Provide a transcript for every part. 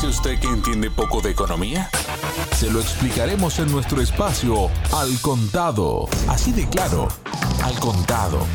dice usted que entiende poco de economía? Se lo explicaremos en nuestro espacio Al Contado. Así de claro, Al Contado.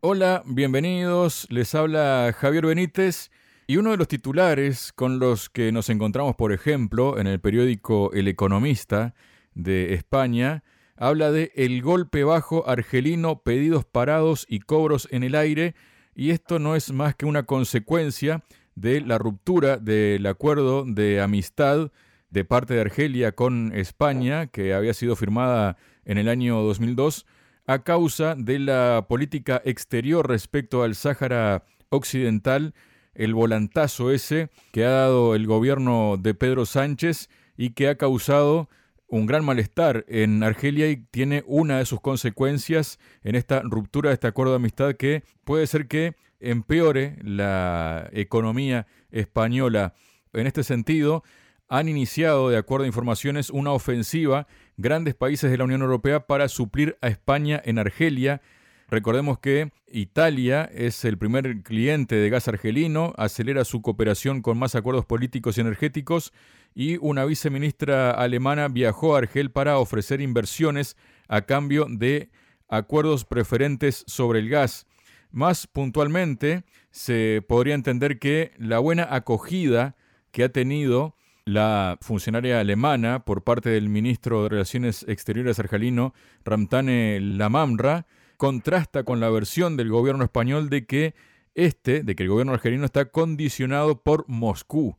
Hola, bienvenidos. Les habla Javier Benítez. Y uno de los titulares con los que nos encontramos, por ejemplo, en el periódico El Economista de España, habla de el golpe bajo argelino, pedidos parados y cobros en el aire, y esto no es más que una consecuencia de la ruptura del acuerdo de amistad de parte de Argelia con España, que había sido firmada en el año 2002, a causa de la política exterior respecto al Sáhara Occidental, el volantazo ese que ha dado el gobierno de Pedro Sánchez y que ha causado un gran malestar en Argelia y tiene una de sus consecuencias en esta ruptura de este acuerdo de amistad que puede ser que empeore la economía española. En este sentido, han iniciado, de acuerdo a informaciones, una ofensiva grandes países de la Unión Europea para suplir a España en Argelia. Recordemos que Italia es el primer cliente de gas argelino, acelera su cooperación con más acuerdos políticos y energéticos y una viceministra alemana viajó a Argel para ofrecer inversiones a cambio de acuerdos preferentes sobre el gas. Más puntualmente, se podría entender que la buena acogida que ha tenido la funcionaria alemana por parte del ministro de Relaciones Exteriores argelino, Ramtane Lamamra, contrasta con la versión del gobierno español de que este, de que el gobierno argelino está condicionado por Moscú.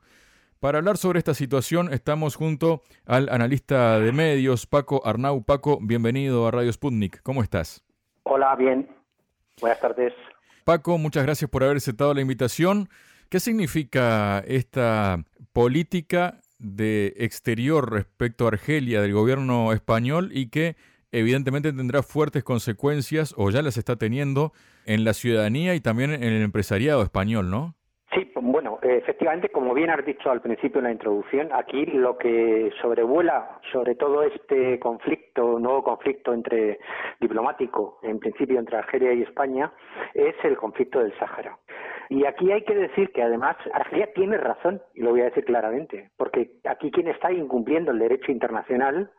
Para hablar sobre esta situación estamos junto al analista de medios, Paco Arnau. Paco, bienvenido a Radio Sputnik. ¿Cómo estás? Hola, bien. Buenas tardes. Paco, muchas gracias por haber aceptado la invitación. ¿Qué significa esta política de exterior respecto a Argelia del gobierno español y que evidentemente tendrá fuertes consecuencias o ya las está teniendo en la ciudadanía y también en el empresariado español, ¿no? Sí, bueno, efectivamente, como bien has dicho al principio en la introducción, aquí lo que sobrevuela sobre todo este conflicto, nuevo conflicto entre diplomático, en principio entre Argelia y España, es el conflicto del Sáhara. Y aquí hay que decir que además Argelia tiene razón, y lo voy a decir claramente, porque aquí quien está incumpliendo el derecho internacional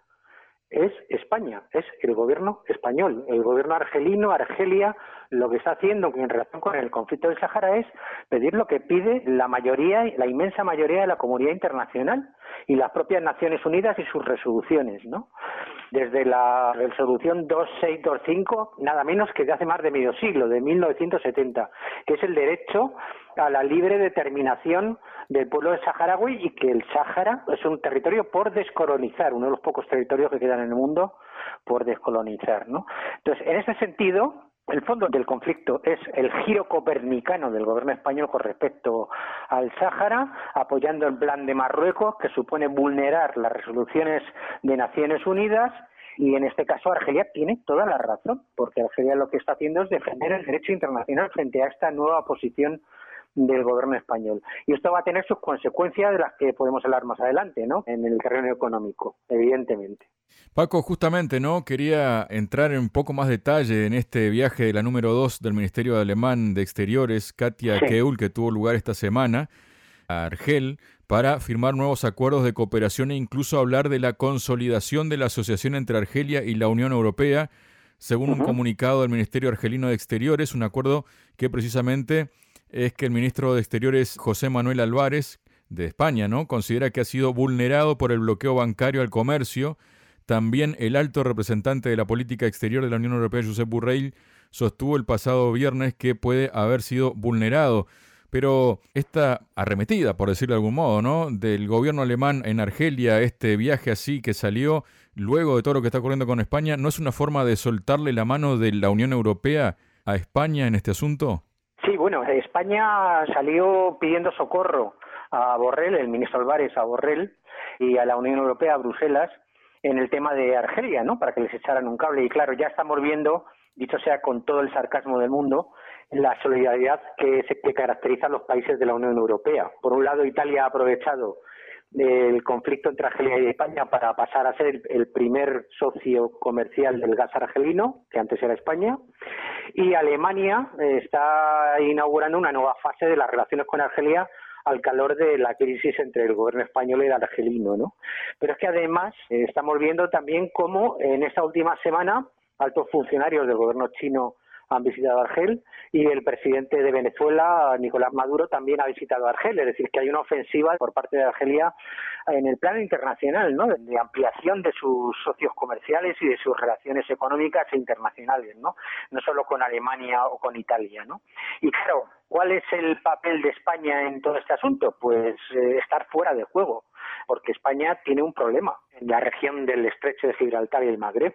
es España, es el gobierno español. El gobierno argelino, Argelia, lo que está haciendo en relación con el conflicto del Sahara es pedir lo que pide la mayoría, la inmensa mayoría de la comunidad internacional y las propias Naciones Unidas y sus resoluciones, ¿no? Desde la resolución 2625, nada menos que de hace más de medio siglo, de 1970, que es el derecho a la libre determinación del pueblo de saharaui y que el Sáhara es un territorio por descolonizar, uno de los pocos territorios que quedan en el mundo por descolonizar, ¿no? Entonces, en ese sentido, el fondo del conflicto es el giro copernicano del gobierno español con respecto al Sáhara, apoyando el plan de Marruecos, que supone vulnerar las resoluciones de Naciones Unidas, y en este caso Argelia tiene toda la razón, porque Argelia lo que está haciendo es defender el derecho internacional frente a esta nueva posición del gobierno español. Y esto va a tener sus consecuencias de las que podemos hablar más adelante, ¿no? En el terreno económico, evidentemente. Paco, justamente, ¿no? Quería entrar en un poco más detalle en este viaje de la número 2 del Ministerio Alemán de Exteriores, Katia Keul, que tuvo lugar esta semana a Argel para firmar nuevos acuerdos de cooperación e incluso hablar de la consolidación de la asociación entre Argelia y la Unión Europea, según un comunicado del Ministerio Argelino de Exteriores, un acuerdo que precisamente es que el ministro de Exteriores José Manuel Álvarez de España, ¿no? Considera que ha sido vulnerado por el bloqueo bancario al comercio. También el alto representante de la política exterior de la Unión Europea, Josep Burrell, sostuvo el pasado viernes que puede haber sido vulnerado. Pero esta arremetida, por decirlo de algún modo, ¿no? Del gobierno alemán en Argelia, este viaje así que salió luego de todo lo que está ocurriendo con España, ¿no es una forma de soltarle la mano de la Unión Europea a España en este asunto? Sí, bueno, España salió pidiendo socorro a Borrell, el ministro Álvarez a Borrell y a la Unión Europea, a Bruselas, en el tema de Argelia, ¿no? Para que les echaran un cable. Y claro, ya estamos viendo, dicho sea con todo el sarcasmo del mundo, la solidaridad que, se, que caracteriza a los países de la Unión Europea. Por un lado, Italia ha aprovechado el conflicto entre Argelia y España para pasar a ser el primer socio comercial del gas argelino, que antes era España, y Alemania eh, está inaugurando una nueva fase de las relaciones con Argelia al calor de la crisis entre el gobierno español y el argelino, ¿no? Pero es que además eh, estamos viendo también cómo en esta última semana altos funcionarios del gobierno chino han visitado Argel y el presidente de Venezuela, Nicolás Maduro, también ha visitado Argel. Es decir, que hay una ofensiva por parte de Argelia en el plano internacional, ¿no? De ampliación de sus socios comerciales y de sus relaciones económicas e internacionales, ¿no? No solo con Alemania o con Italia, ¿no? Y claro, ¿cuál es el papel de España en todo este asunto? Pues eh, estar fuera de juego porque España tiene un problema en la región del estrecho de Gibraltar y el Magreb,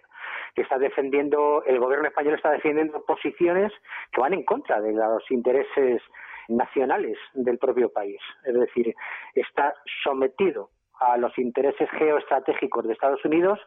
que está defendiendo, el gobierno español está defendiendo posiciones que van en contra de los intereses nacionales del propio país. Es decir, está sometido a los intereses geoestratégicos de Estados Unidos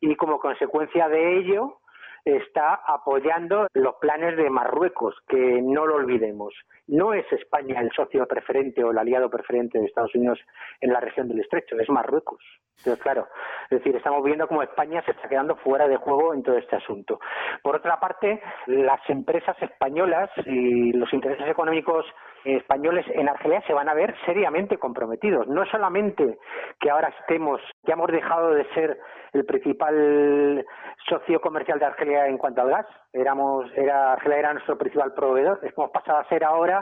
y como consecuencia de ello está apoyando los planes de Marruecos, que no lo olvidemos. No es España el socio preferente o el aliado preferente de Estados Unidos en la región del Estrecho, es Marruecos. Entonces, claro, es decir, estamos viendo cómo España se está quedando fuera de juego en todo este asunto. Por otra parte, las empresas españolas y los intereses económicos españoles en Argelia se van a ver seriamente comprometidos. No solamente que ahora estemos, ya hemos dejado de ser el principal socio comercial de Argelia en cuanto al gas. Éramos, era, Argelia era nuestro principal proveedor. Hemos pasado a ser ahora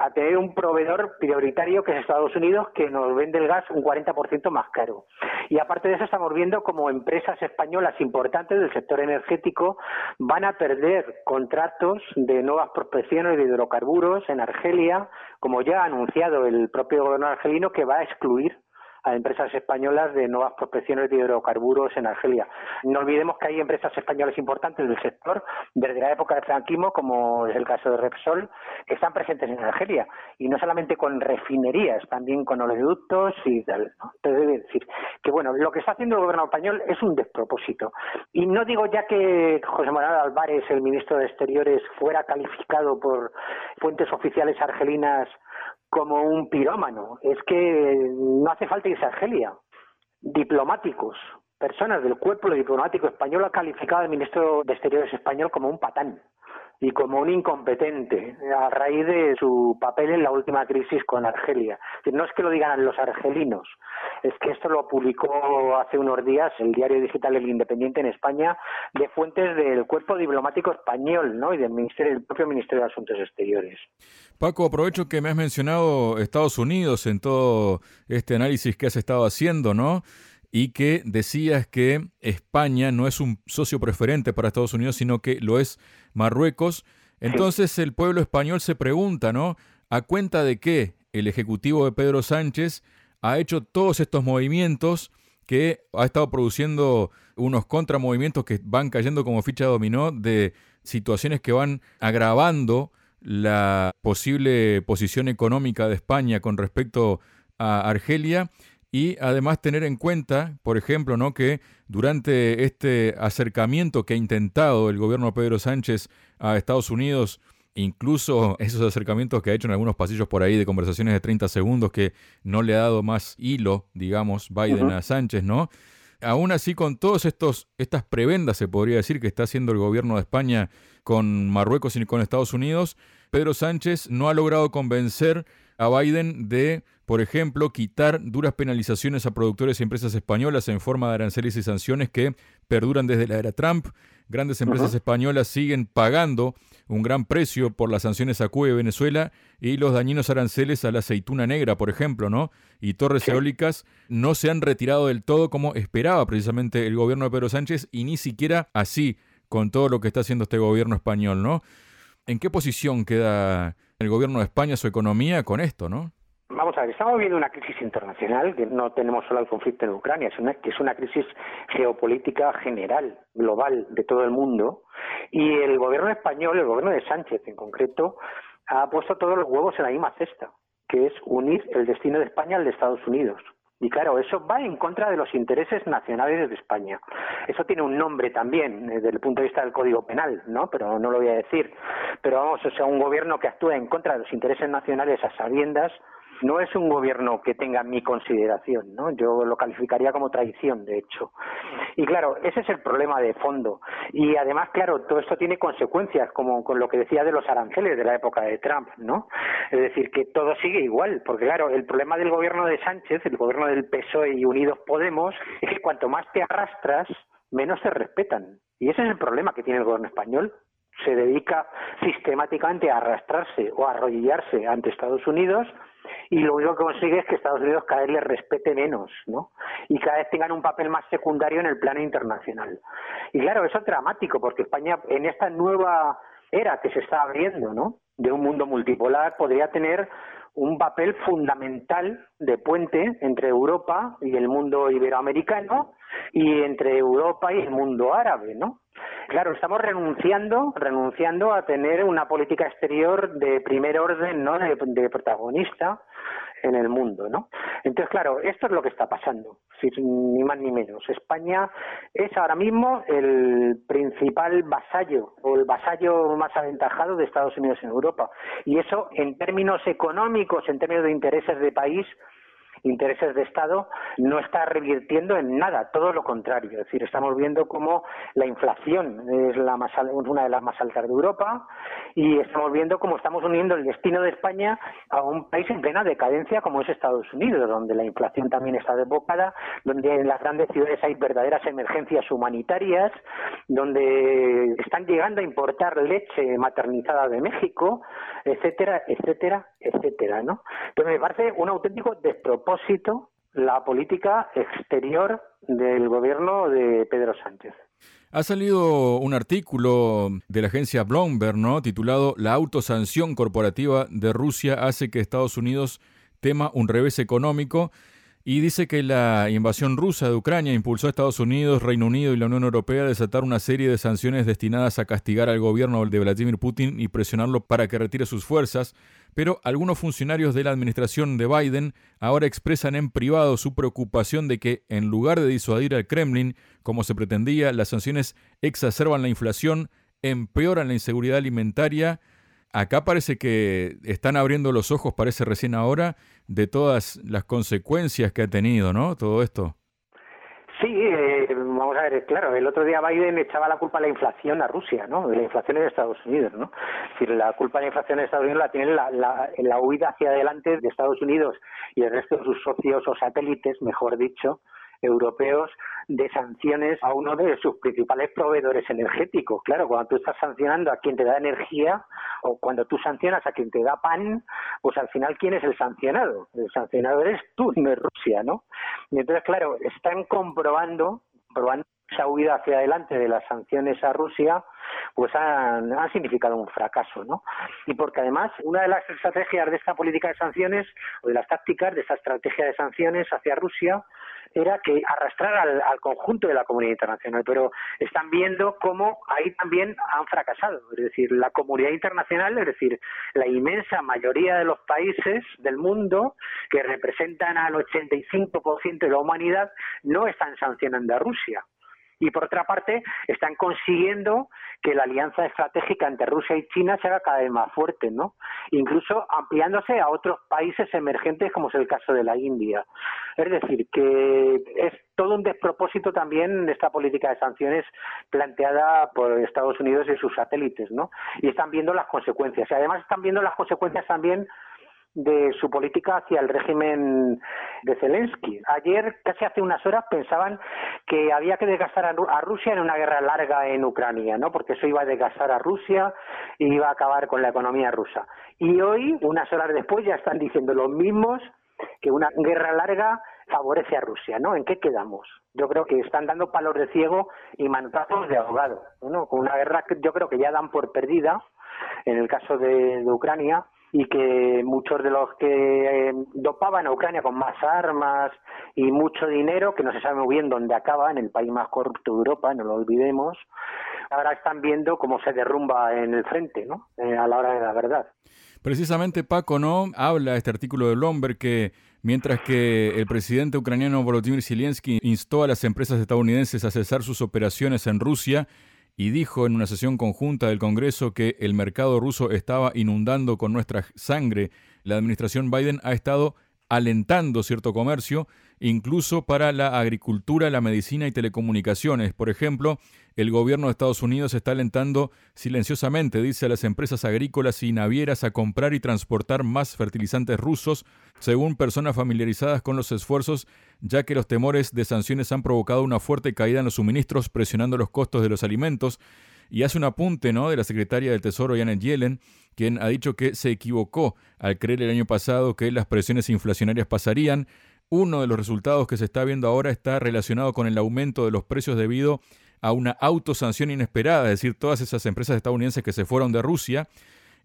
a tener un proveedor prioritario que es Estados Unidos que nos vende el gas un 40% más caro. Y aparte de eso estamos viendo como empresas españolas importantes del sector energético van a perder contratos de nuevas prospecciones de hidrocarburos en Argelia, como ya ha anunciado el propio gobierno argelino que va a excluir a empresas españolas de nuevas prospecciones de hidrocarburos en Argelia. No olvidemos que hay empresas españolas importantes del sector desde la época del franquismo, como es el caso de Repsol, que están presentes en Argelia. Y no solamente con refinerías, también con oleoductos y tal. ¿no? Entonces, decir que, bueno, lo que está haciendo el gobierno español es un despropósito. Y no digo ya que José Manuel Álvarez, el ministro de Exteriores, fuera calificado por fuentes oficiales argelinas como un pirómano. Es que no hace falta irse a Argelia. Diplomáticos, personas del cuerpo diplomático español ha calificado al ministro de Exteriores español como un patán y como un incompetente a raíz de su papel en la última crisis con Argelia. No es que lo digan los argelinos, es que esto lo publicó hace unos días el diario digital El Independiente en España de fuentes del cuerpo diplomático español ¿no? y del, ministerio, del propio Ministerio de Asuntos Exteriores. Paco, aprovecho que me has mencionado Estados Unidos en todo este análisis que has estado haciendo, ¿no? Y que decías que España no es un socio preferente para Estados Unidos, sino que lo es Marruecos. Entonces el pueblo español se pregunta, ¿no? ¿A cuenta de qué el Ejecutivo de Pedro Sánchez ha hecho todos estos movimientos que ha estado produciendo unos contramovimientos que van cayendo como ficha dominó de situaciones que van agravando la posible posición económica de España con respecto a Argelia y además tener en cuenta, por ejemplo, ¿no? que durante este acercamiento que ha intentado el gobierno de Pedro Sánchez a Estados Unidos, incluso esos acercamientos que ha hecho en algunos pasillos por ahí de conversaciones de 30 segundos que no le ha dado más hilo, digamos, Biden a Sánchez, ¿no? Aún así, con todas estas prebendas, se podría decir, que está haciendo el gobierno de España con Marruecos y con Estados Unidos, Pedro Sánchez no ha logrado convencer a Biden de, por ejemplo, quitar duras penalizaciones a productores y empresas españolas en forma de aranceles y sanciones que perduran desde la era Trump. Grandes empresas españolas siguen pagando un gran precio por las sanciones a Cuba y Venezuela y los dañinos aranceles a la aceituna negra, por ejemplo, ¿no? Y torres eólicas no se han retirado del todo como esperaba precisamente el gobierno de Pedro Sánchez y ni siquiera así con todo lo que está haciendo este gobierno español, ¿no? ¿En qué posición queda el gobierno de España, su economía, con esto, no? Vamos a ver, estamos viviendo una crisis internacional, que no tenemos solo el conflicto en Ucrania, es una, que es una crisis geopolítica general, global, de todo el mundo. Y el gobierno español, el gobierno de Sánchez en concreto, ha puesto todos los huevos en la misma cesta, que es unir el destino de España al de Estados Unidos. Y claro, eso va en contra de los intereses nacionales de España. Eso tiene un nombre también desde el punto de vista del Código Penal, ¿no? Pero no lo voy a decir. Pero vamos, o sea, un gobierno que actúa en contra de los intereses nacionales a sabiendas no es un gobierno que tenga mi consideración, ¿no? Yo lo calificaría como traición, de hecho. Y claro, ese es el problema de fondo. Y además, claro, todo esto tiene consecuencias, como con lo que decía de los aranceles de la época de Trump, ¿no? Es decir, que todo sigue igual, porque claro, el problema del gobierno de Sánchez, el gobierno del PSOE y Unidos Podemos, es que cuanto más te arrastras, menos te respetan. Y ese es el problema que tiene el gobierno español. Se dedica sistemáticamente a arrastrarse o a arrodillarse ante Estados Unidos y lo único que consigue es que Estados Unidos cada vez le respete menos, ¿no? Y cada vez tengan un papel más secundario en el plano internacional. Y claro, eso es dramático porque España en esta nueva era que se está abriendo, ¿no? De un mundo multipolar podría tener un papel fundamental de puente entre Europa y el mundo iberoamericano y entre Europa y el mundo árabe, ¿no? Claro, estamos renunciando, renunciando a tener una política exterior de primer orden, ¿no? De, protagonista en el mundo, ¿no? Entonces, claro, esto es lo que está pasando, ni más ni menos. España es ahora mismo el principal vasallo o el vasallo más aventajado de Estados Unidos en Europa. Y eso, en términos económicos, en términos de intereses de país, intereses de Estado no está revirtiendo en nada, todo lo contrario. Es decir, estamos viendo cómo la inflación es la más, una de las más altas de Europa y estamos viendo cómo estamos uniendo el destino de España a un país en plena decadencia como es Estados Unidos, donde la inflación también está desbocada, donde en las grandes ciudades hay verdaderas emergencias humanitarias, donde están llegando a importar leche maternizada de México, etcétera, etcétera, etcétera, ¿no? Entonces me parece un auténtico despropósito la política exterior del gobierno de Pedro Sánchez. Ha salido un artículo de la agencia Bloomberg, titulado La autosanción corporativa de Rusia hace que Estados Unidos tema un revés económico y dice que la invasión rusa de Ucrania impulsó a Estados Unidos, Reino Unido y la Unión Europea a desatar una serie de sanciones destinadas a castigar al gobierno de Vladimir Putin y presionarlo para que retire sus fuerzas, pero algunos funcionarios de la administración de Biden ahora expresan en privado su preocupación de que, en lugar de disuadir al Kremlin, como se pretendía, las sanciones exacerban la inflación, empeoran la inseguridad alimentaria acá parece que están abriendo los ojos, parece recién ahora, de todas las consecuencias que ha tenido, ¿no? Todo esto. Sí, eh, vamos a ver, claro, el otro día Biden echaba la culpa de la inflación a Rusia, ¿no? De la inflación en Estados Unidos, ¿no? Es decir, la culpa de la inflación en Estados Unidos la tiene la, la, la huida hacia adelante de Estados Unidos y el resto de sus socios o satélites, mejor dicho, europeos de sanciones a uno de sus principales proveedores energéticos. Claro, cuando tú estás sancionando a quien te da energía o cuando tú sancionas a quien te da pan, pues al final, ¿quién es el sancionado? El sancionado eres tú, no es Rusia, ¿no? Y entonces, claro, están comprobando, comprobando esa huida hacia adelante de las sanciones a Rusia, pues han, ha significado un fracaso, ¿no? Y porque además una de las estrategias de esta política de sanciones o de las tácticas de esta estrategia de sanciones hacia Rusia era que arrastrar al, conjunto de la comunidad internacional, pero están viendo cómo ahí también han fracasado, es decir, la comunidad internacional, es decir, la inmensa mayoría de los países del mundo que representan al 85% de la humanidad no están sancionando a Rusia y por otra parte están consiguiendo que la alianza estratégica entre Rusia y China se haga cada vez más fuerte, ¿no? Incluso ampliándose a otros países emergentes como es el caso de la India. Es decir, que es todo un despropósito también esta política de sanciones planteada por Estados Unidos y sus satélites, ¿no? Y están viendo las consecuencias. Y además están viendo las consecuencias también de su política hacia el régimen de Zelensky. Ayer, casi hace unas horas, pensaban que había que desgastar a, Rusia en una guerra larga en Ucrania, ¿no? Porque eso iba a desgastar a Rusia y iba a acabar con la economía rusa. Y hoy, unas horas después, ya están diciendo los mismos que una guerra larga favorece a Rusia, ¿no? ¿En qué quedamos? Yo creo que están dando palos de ciego y manotazos de ahogado, ¿no? Con una guerra que yo creo que ya dan por perdida, en el caso de Ucrania, y que muchos de los que eh, dopaban a Ucrania con más armas y mucho dinero, que no se sabe muy bien dónde acaba, el país más corrupto de Europa, no lo olvidemos, ahora están viendo cómo se derrumba en el frente, ¿no? Eh, a la hora de la verdad. Precisamente Paco, ¿no? Habla este artículo de Bloomberg que mientras que el presidente ucraniano Volodymyr Zelensky instó a las empresas estadounidenses a cesar sus operaciones en Rusia, y dijo en una sesión conjunta del Congreso que el mercado ruso estaba inundando con nuestra sangre. La administración Biden ha estado alentando cierto comercio, incluso para la agricultura, la medicina y telecomunicaciones. Por ejemplo, el gobierno de Estados Unidos está alentando silenciosamente, dice a las empresas agrícolas y navieras, a comprar y transportar más fertilizantes rusos, según personas familiarizadas con los esfuerzos, ya que los temores de sanciones han provocado una fuerte caída en los suministros, presionando los costos de los alimentos. Y hace un apunte ¿no? de la secretaria del Tesoro, Janet Yellen, quien ha dicho que se equivocó al creer el año pasado que las presiones inflacionarias pasarían. Uno de los resultados que se está viendo ahora está relacionado con el aumento de los precios debido a una autosanción inesperada, es decir, todas esas empresas estadounidenses que se fueron de Rusia.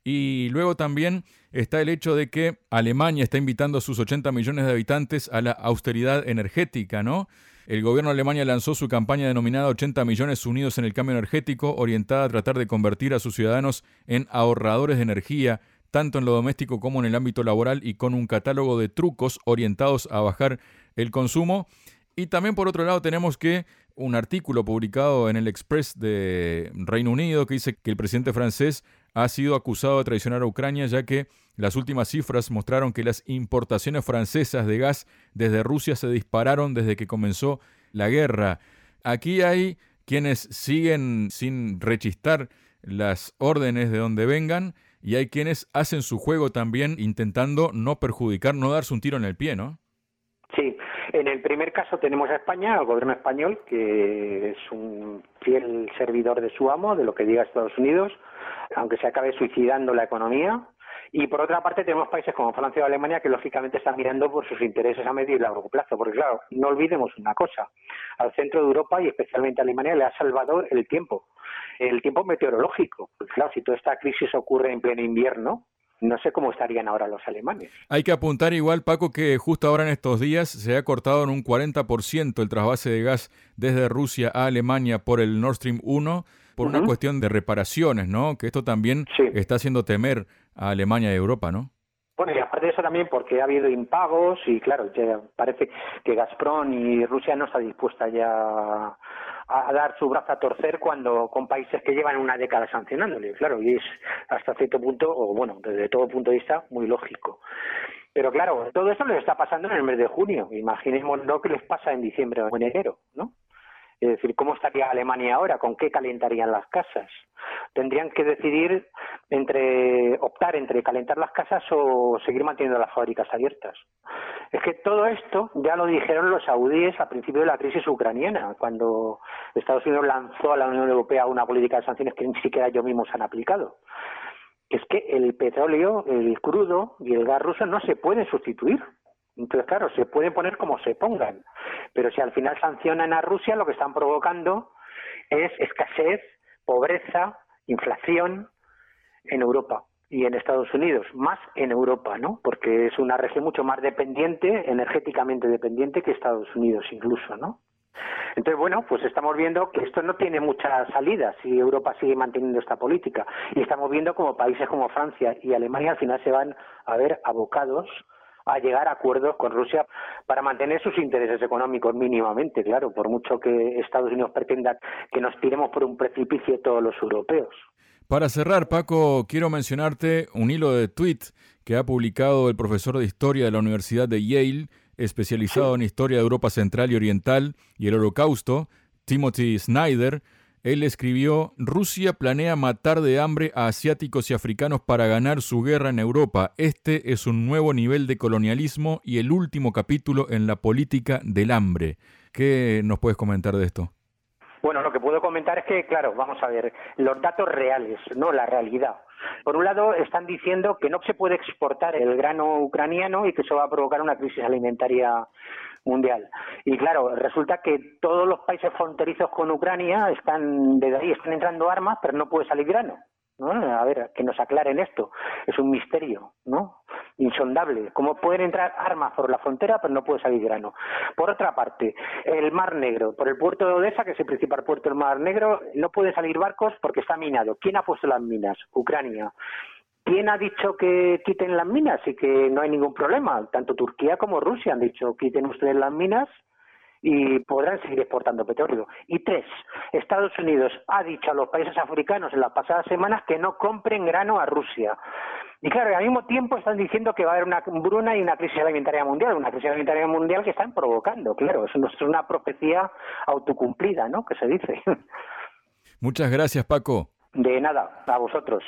Y luego también está el hecho de que Alemania está invitando a sus 80 millones de habitantes a la austeridad energética, ¿no? El gobierno de Alemania lanzó su campaña denominada 80 millones unidos en el cambio energético, orientada a tratar de convertir a sus ciudadanos en ahorradores de energía, tanto en lo doméstico como en el ámbito laboral, y con un catálogo de trucos orientados a bajar el consumo. Y también por otro lado tenemos que un artículo publicado en el Express de Reino Unido que dice que el presidente francés ha sido acusado de traicionar a Ucrania ya que las últimas cifras mostraron que las importaciones francesas de gas desde Rusia se dispararon desde que comenzó la guerra. Aquí hay quienes siguen sin rechistar las órdenes de donde vengan y hay quienes hacen su juego también intentando no perjudicar, no darse un tiro en el pie, ¿no? Sí, en el primer caso tenemos a España, al gobierno español, que es un fiel servidor de su amo, de lo que diga Estados Unidos, aunque se acabe suicidando la economía, y por otra parte tenemos países como Francia o Alemania que lógicamente están mirando por sus intereses a medio y largo plazo, porque claro, no olvidemos una cosa, al centro de Europa y especialmente a Alemania le ha salvado el tiempo, el tiempo meteorológico. claro, si toda esta crisis ocurre en pleno invierno, no sé cómo estarían ahora los alemanes. Hay que apuntar igual, Paco, que justo ahora en estos días se ha cortado en un 40% el trasvase de gas desde Rusia a Alemania por el Nord Stream 1 por una cuestión de reparaciones, ¿no? Que esto también está haciendo temer a Alemania y Europa, ¿no? Eso también porque ha habido impagos y claro, parece que Gazprom y Rusia no está dispuesta ya a dar su brazo a torcer cuando con países que llevan una década sancionándole, claro, y es hasta cierto punto, o bueno, desde todo punto de vista, muy lógico. Pero claro, todo eso les está pasando en el mes de junio. Imaginemos lo que les pasa en diciembre o en enero, ¿no? Es decir, ¿cómo estaría Alemania ahora? ¿Con qué calentarían las casas? Tendrían que decidir entre optar entre calentar las casas o seguir manteniendo las fábricas abiertas. Es que todo esto ya lo dijeron los saudíes al principio de la crisis ucraniana, cuando Estados Unidos lanzó a la Unión Europea una política de sanciones que ni siquiera ellos mismos han aplicado. Es que el petróleo, el crudo y el gas ruso no se pueden sustituir. Entonces, claro, se pueden poner como se pongan, pero si al final sancionan a Rusia, lo que están provocando es escasez, pobreza, inflación en Europa y en Estados Unidos, más en Europa, ¿no? Porque es una región mucho más dependiente, energéticamente dependiente que Estados Unidos incluso, ¿no? Entonces, bueno, pues estamos viendo que esto no tiene mucha salida si Europa sigue manteniendo esta política. Y estamos viendo como países como Francia y Alemania al final se van a ver abocados a llegar a acuerdos con Rusia para mantener sus intereses económicos mínimamente, claro, por mucho que Estados Unidos pretenda que nos tiremos por un precipicio todos los europeos. Para cerrar, Paco, quiero mencionarte un hilo de tweet que ha publicado el profesor de historia de la Universidad de Yale, especializado en historia de Europa Central y Oriental y el Holocausto, Timothy Snyder, él escribió, Rusia planea matar de hambre a asiáticos y africanos para ganar su guerra en Europa. Este es un nuevo nivel de colonialismo y el último capítulo en la política del hambre. ¿Qué nos puedes comentar de esto? Bueno, lo que puedo comentar es que, claro, vamos a ver, los datos reales, no la realidad. Por un lado, están diciendo que no se puede exportar el grano ucraniano y que eso va a provocar una crisis alimentaria mundial. Y claro, resulta que todos los países fronterizos con Ucrania están, desde ahí están entrando armas, pero no puede salir grano. ¿no? A ver, que nos aclaren esto. Es un misterio, ¿no? Insondable. ¿Cómo pueden entrar armas por la frontera, pero no puede salir grano? Por otra parte, el Mar Negro, por el puerto de Odessa, que es el principal puerto del Mar Negro, no pueden salir barcos porque está minado. ¿Quién ha puesto las minas? Ucrania. ¿Quién ha dicho que quiten las minas y que no hay ningún problema? Tanto Turquía como Rusia han dicho quiten ustedes las minas y podrán seguir exportando petróleo. Y tres, Estados Unidos ha dicho a los países africanos en las pasadas semanas que no compren grano a Rusia. Y claro, al mismo tiempo están diciendo que va a haber una bruna y una crisis alimentaria mundial, una crisis alimentaria mundial que están provocando, claro, eso es una profecía autocumplida, ¿no? Que se dice. Muchas gracias, Paco. De nada, a vosotros.